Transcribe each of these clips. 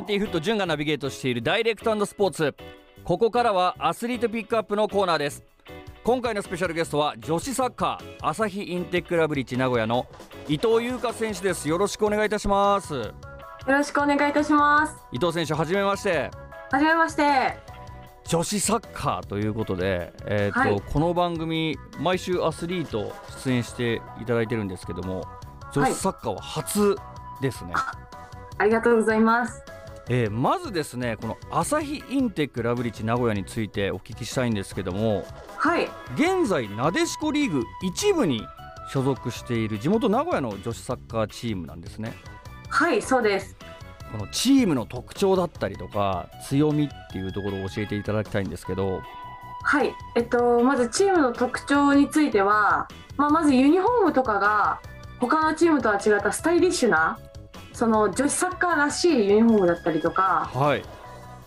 ンティフット潤がナビゲートしているダイレクトスポーツ。ここからはアスリートピックアップのコーナーです。今回のスペシャルゲストは女子サッカー朝日インテックラブリッジ名古屋の伊藤優香選手です。よろしくお願いいたします。よろしくお願いいたします。伊藤選手はじめまして。はじめまして。女子サッカーということで、えーと、はい、この番組毎週アスリート出演していただいてるんですけども女子サッカーは初ですね、はい、ありがとうございますえー、まずですねこの朝日インテックラブリッジ名古屋についてお聞きしたいんですけどもはい。現在なでしこリーグ一部に所属している地元名古屋の女子サッカーチームなんですね。はいそうです。このチームの特徴だったりとか強みっていうところを教えていただきたいんですけど。はい。えっとまずチームの特徴については、まあ、まずユニフォームとかが他のチームとは違ったスタイリッシュなその女子サッカーらしいユニフォームだったりとか、はい、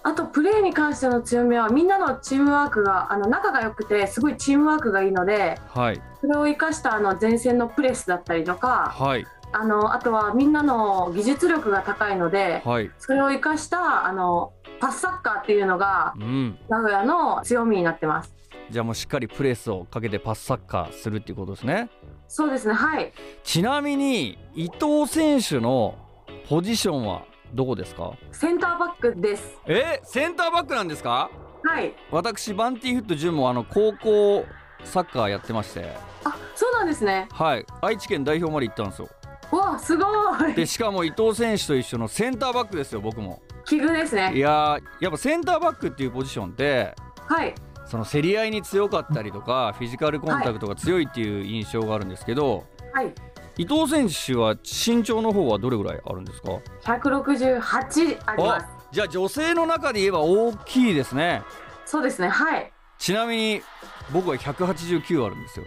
あとプレーに関しての強みはみんなのチームワークがあの仲が良くてすごいチームワークがいいので、はい、それを生かしたあの前線のプレスだったりとか、はい、あのあとはみんなの技術力が高いので、はい、それを生かしたあのパスサッカーっていうのが、うん、名古屋の強みになってます。じゃあもうしっかりプレスをかけてパスサッカーするっていうことですね。そうですねはい。ちなみに伊藤選手のポジションはどこですか？センターバックです。え？センターバックなんですか？はい。私バンティーフット純もあの高校サッカーやってまして。あそうなんですね。はい。愛知県代表まで行ったんですよ。わすごい。でしかも伊藤選手と一緒のセンターバックですよ僕も。奇遇ですね。いややっぱセンターバックっていうポジションってはい。その競り合いに強かったりとかフィジカルコンタクトが強いっていう印象があるんですけど、はい、伊藤選手は身長の方はどれぐらいあるんですか？168あります。じゃあ女性の中で言えば大きいですね。そうですねはい。ちなみに僕は189あるんですよ。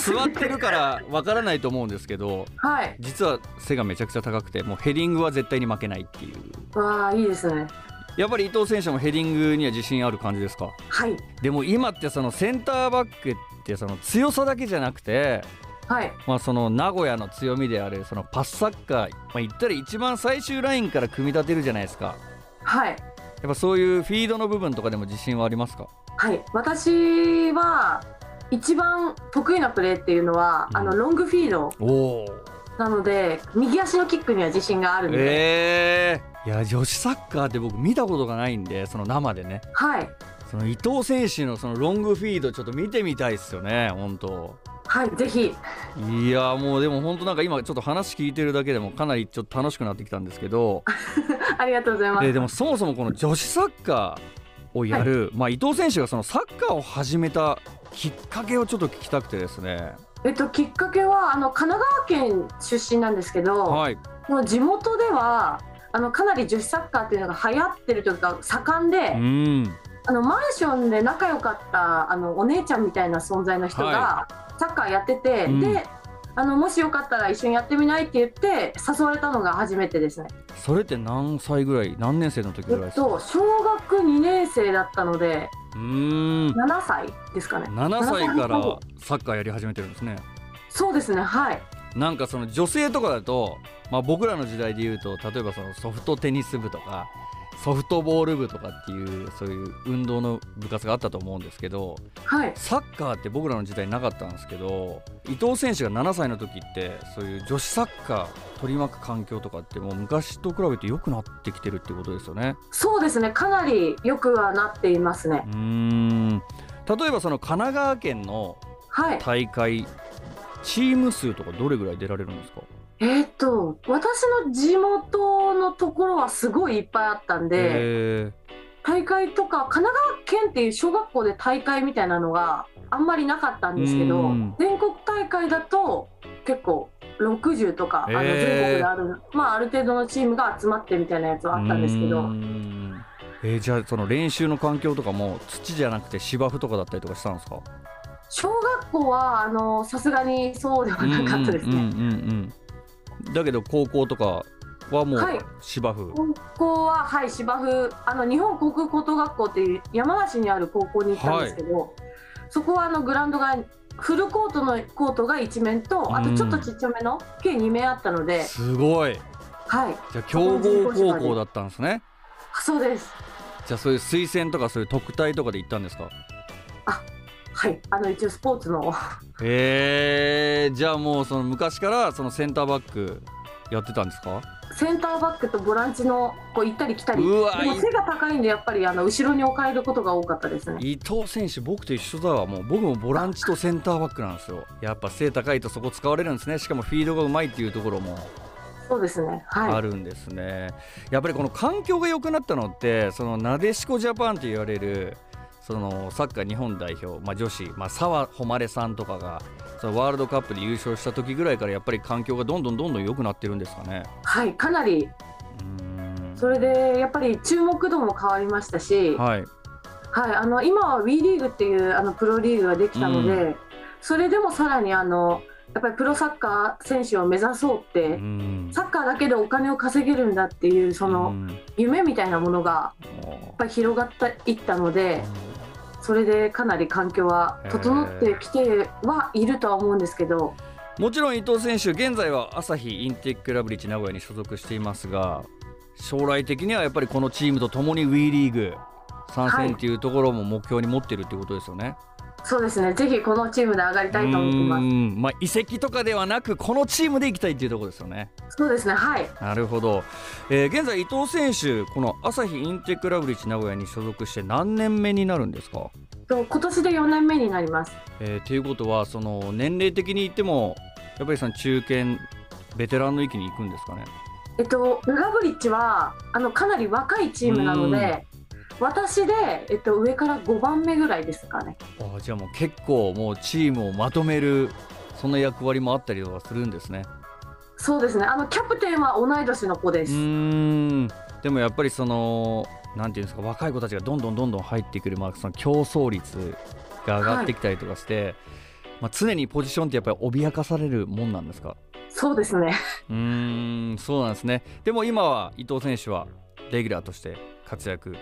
座ってるからわからないと思うんですけど、はい、実は背がめちゃくちゃ高くてもうヘディングは絶対に負けないっていう。わあいいですね。やっぱり伊藤選手もヘディングには自信ある感じですか？はい。でも今ってそのセンターバックってその強さだけじゃなくてはい。まあ、その名古屋の強みであるそのパスサッカー、まあ、言ったら一番最終ラインから組み立てるじゃないですか。はい。やっぱそういうフィードの部分とかでも自信はありますか？はい。私は一番得意なプレーっていうのは、うん、あのロングフィード。なので右足のキックには自信があるんで、えー、いや女子サッカーって僕見たことがないんでその生でね。はい。その伊藤選手のそのロングフィードちょっと見てみたいですよね本当はいぜひ。いやもうでも本当なんか今ちょっと話聞いてるだけでもかなりちょっと楽しくなってきたんですけど。ありがとうございます。ででもそもそもこの女子サッカーをやる、はい、まあ伊藤選手がそのサッカーを始めたきっかけをちょっと聞きたくてですね。えっときっかけはあの神奈川県出身なんですけど、はい、もう地元ではあのかなり女子サッカーっていうのが流行ってるというか盛んで、うん。あのマンションで仲良かったあのお姉ちゃんみたいな存在の人がサッカーやってて、はい、であのもしよかったら一緒にやってみないって言って誘われたのが初めてですね。それって何歳ぐらい何年生の時ぐらいですか、えっと、小学2年生だったのでうん。7歳ですかね。7歳からサッカーやり始めてるんですね。そうですねはい。なんかその女性とかだと、まあ、僕らの時代で言うと例えばそのソフトテニス部とかソフトボール部とかっていうそういう運動の部活があったと思うんですけど、はい、サッカーって僕らの時代なかったんですけど伊藤選手が7歳の時ってそういう女子サッカー取り巻く環境とかってもう昔と比べて良くなってきてるってことですよね。そうですね。かなり良くはなっていますね。うん。例えばその神奈川県の大会、はい、チーム数とかどれぐらい出られるんですか？えっ、と私の地元のところはすごいいっぱいあったんで大会とか神奈川県っていう小学校で大会みたいなのがあんまりなかったんですけど全国大会だと結構60とかあの全国である、まあ、ある程度のチームが集まってみたいなやつはあったんですけど。えー、じゃあその練習の環境とかも土じゃなくて芝生とかだったりとかしたんですか？小学校はあのさすがにそうではなかったですね。だけど高校とかはもう芝生、はい、高校ははい芝生。あの日本航空高等学校っていう山梨にある高校に行ったんですけど、はい、そこはあのグラウンドがフルコートのコートが1面とあとちょっとちっちゃめの計2面あったので、すごい。はい。じゃあ強豪高校だったんですね。そうです。じゃあそういう推薦とかそういう特待とかで行ったんですか？あはい。あの一応スポーツの。へえじゃあもうその昔からそのセンターバックやってたんですか？センターバックとボランチのこう行ったり来たり。も背が高いんでやっぱりあの後ろに置かれることが多かったですね。伊藤選手僕と一緒だわもう。僕もボランチとセンターバックなんですよ。やっぱ背高いとそこ使われるんですね。しかもフィードがうまいっていうところもそうですね。はい。あるんですね、やっぱりこの環境が良くなったのってそのなでしこジャパンと言われるそのサッカー日本代表、まあ、女子、まあ、澤穂希さんとかがそのワールドカップで優勝した時ぐらいからやっぱり環境がどんどんどんどん良くなってるんですかね？はいかなり。それでやっぱり注目度も変わりましたし、はい、はい、あの今は WE リーグっていうあのプロリーグができたので、うそれでもさらにあのやっぱりプロサッカー選手を目指そうって、うん。サッカーだけでお金を稼げるんだっていうそのうん。夢みたいなものがもやっぱり広がっていったのでそれでかなり環境は整ってきてはいるとは思うんですけど、もちろん伊藤選手現在は朝日インテックラブリッジ名古屋に所属していますが将来的にはやっぱりこのチームとともに WE リーグ参戦っていうところも目標に持ってるっていうことですよね。そうですね。ぜひこのチームで上がりたいと思ってまうす。ん。まあ、移籍とかではなくこのチームで行きたいっていうところですよね。そうですね。はい。なるほど、えー現在伊藤選手この朝日インテックラブリッジ名古屋に所属して何年目になるんですか？と今年で4年目になります。えー、ということはその年齢的に言ってもやっぱりその中堅ベテランの域に行くんですかね？えっと、ラブリッジはあのかなり若いチームなので、私で、えっと、上から5番目ぐらいですかね。あーじゃあもう結構もうチームをまとめるそんな役割もあったりとかするんですねそうですねあのキャプテンは同い年の子です。うーんでもやっぱりそのなんていうんですか若い子たちがどんどんどんどん入ってくる、まあ、その競争率が上がってきたりとかして、まあ、常にポジションってやっぱり脅かされるもんなんですか？そうですね。うーんそうなんですねでも今は伊藤選手はレギュラーとして活躍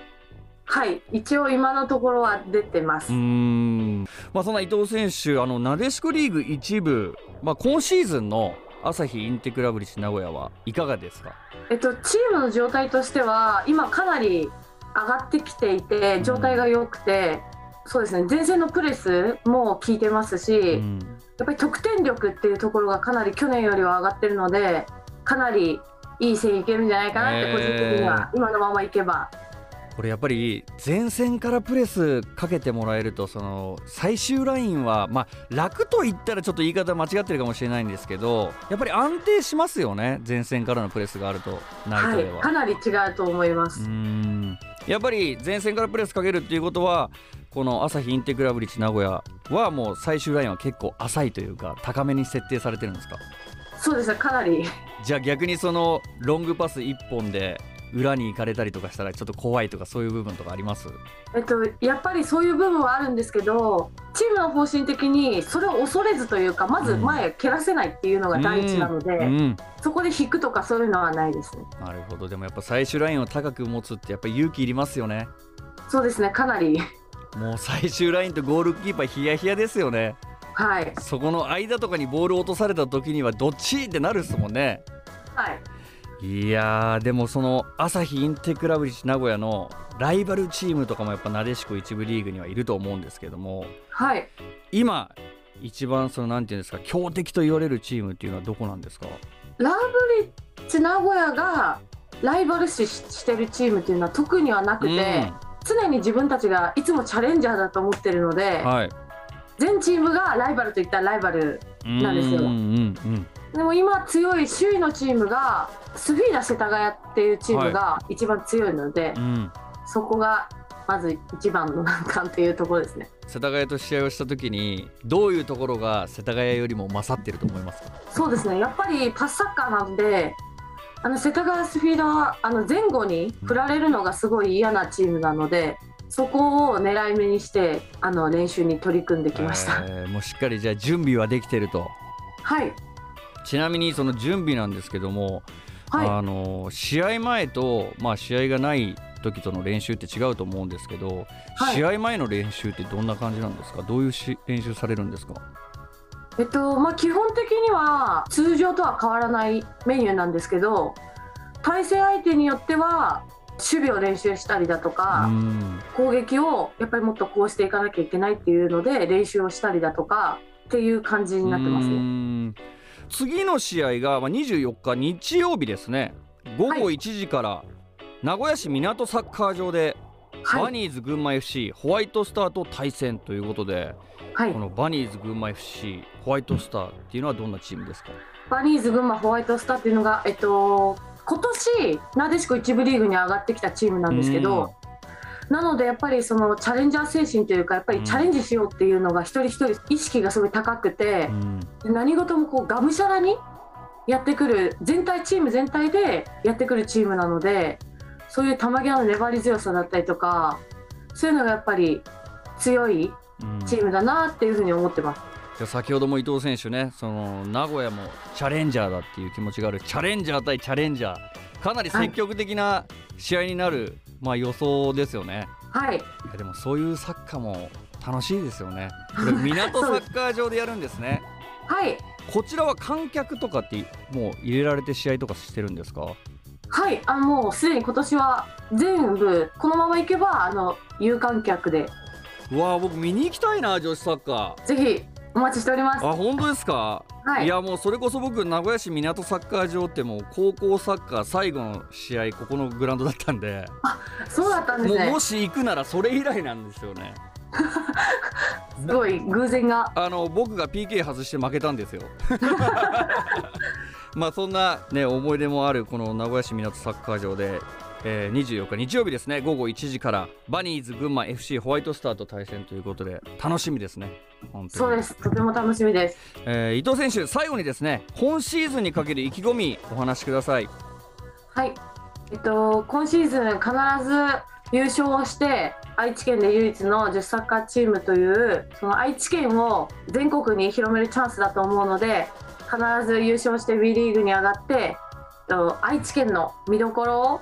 はい、一応今のところは出てます。うーん。まあそんな伊藤選手あのなでしこリーグ一部、まあ、今シーズンの朝日インテクラブリッジ名古屋はいかがですか？えっと、チームの状態としては今かなり上がってきていて状態が良くて、そうですね。前線のプレスも効いてますし、やうん。っぱり得点力っていうところがかなり去年よりは上がってるのでかなりいい線いけるんじゃないかなって個人的には、今のままいけばこれやっぱり前線からプレスかけてもらえるとその最終ラインはまあ楽と言ったらちょっと言い方間違ってるかもしれないんですけどやっぱり安定しますよね前線からのプレスがあるとナイはいトでは。かなり違うと思います。うーんやっぱり前線からプレスかけるっていうことはこの朝日インテグラブリッジ名古屋はもう最終ラインは結構浅いというか高めに設定されてるんですか？そうですねかなりじゃあ逆にそのロングパス1本で裏に行かれたりとかしたらちょっと怖いとかそういう部分とかあります？えっと、やっぱりそういう部分はあるんですけどチームの方針的にそれを恐れずというかまず前蹴らせないっていうのが第一なので、うん、そこで引くとかそういうのはないですね。なるほど。でもやっぱ最終ラインを高く持つってやっぱ勇気いりますよね。そうですねかなり。もう最終ラインとゴールキーパーヒヤヒヤですよね。はい。そこの間とかにボールを落とされた時にはどっち？ってなるっすもんね。はいいやーでもその朝日インテクラブリッジ名古屋のライバルチームとかもやっぱなでしこ一部リーグにはいると思うんですけどもはい。今一番そのなんていうんですか強敵と言われるチームっていうのはどこなんですか？ラブリッジ名古屋がライバル視してるチームっていうのは特にはなくて、常に自分たちがいつもチャレンジャーだと思ってるので、うん、はい。全チームがライバルといったらライバルなんですよ。うんうんうんでも今強い首位のチームがスフィーダ世田谷っていうチームが一番強いので、うん。そこがまず一番の難関っていうところですね。世田谷と試合をした時にどういうところが世田谷よりも勝ってると思いますか？そうですね。やっぱりパスサッカーなんであの世田谷スフィーダはあの前後に振られるのがすごい嫌なチームなのでそこを狙い目にしてあの練習に取り組んできました、えーもうしっかりじゃあ準備はできてると。はいちなみにその準備なんですけども、はい。あの試合前と、まあ、試合がない時との練習って違うと思うんですけど、はい。試合前の練習ってどんな感じなんですか？どういうし練習されるんですか？えっとまあ、基本的には通常とは変わらないメニューなんですけど対戦相手によっては守備を練習したりだとか、攻撃をやっぱりもっとこうしていかなきゃいけないっていうので練習をしたりだとかっていう感じになってますね。次の試合が24日日曜日ですね。午後1時から名古屋市港サッカー場で、はい、バニーズ群馬 FC ホワイトスターと対戦ということで、はい、このバニーズ群馬 FC ホワイトスターっていうのはどんなチームですか？バニーズ群馬ホワイトスターっていうのが、えっと、今年なでしこ一部リーグに上がってきたチームなんですけど、なのでやっぱりそのチャレンジャー精神というかやっぱりチャレンジしようっていうのが一人一人意識がすごい高くて、うん、何事もこうがむしゃらにやってくる全体チーム全体でやってくるチームなのでそういう球際の粘り強さだったりとかそういうのがやっぱり強いチームだなっていうふうに思ってます。うん、先ほども伊藤選手ねその名古屋もチャレンジャーだっていう気持ちがある。チャレンジャー対チャレンジャー。かなり積極的な試合になるまあ予想ですよね。はい。いやでもそういうサッカーも楽しいですよね。これ港サッカー場でやるんですね。はい。こちらは観客とかってもう入れられて試合とかしてるんですか？はい、あもうすでに今年は全部このままいけばあの有観客で。うわ僕見に行きたいな女子サッカー。ぜひお待ちしております。あ本当ですか？はい、いやもうそれこそ僕名古屋市港サッカー場ってもう高校サッカー最後の試合ここのグラウンドだったんで。あそうだったんですね。もし行くならそれ以来なんですよね。すごい偶然が。あの僕が PK 外して負けたんですよ。まあそんなね思い出もあるこの名古屋市港サッカー場でえー、24日日曜日ですね。午後1時からバニーズ群馬 FC ホワイトスターと対戦ということで楽しみですね。そうです。とても楽しみです、えー、伊藤選手最後にですね今シーズンにかける意気込みお話しください。はい。えっと今シーズン必ず優勝をして愛知県で唯一の女子サッカーチームというその愛知県を全国に広めるチャンスだと思うので必ず優勝して WE リーグに上がって愛知県の見どころを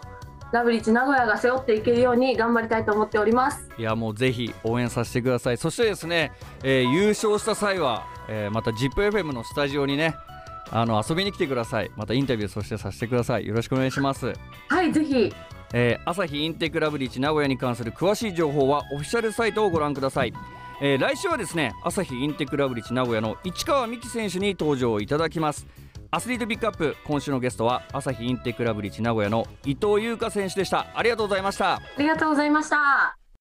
ラブリッチ名古屋が背負っていけるように頑張りたいと思っております。いやもうぜひ応援させてください。そしてですね、えー、優勝した際は、えー、また ZIPFM のスタジオにねあの遊びに来てください。またインタビューそしてさせてください。よろしくお願いします。はいぜひ。えー、朝日インテクラブリッチ名古屋に関する詳しい情報はオフィシャルサイトをご覧ください、えー、来週はですね朝日インテクラブリッチ名古屋の市川美樹選手に登場いただきますアスリートピックアップ今週のゲストは朝日インテクラブリッジ名古屋の伊藤優香選手でした。ありがとうございました。ありがとうございました。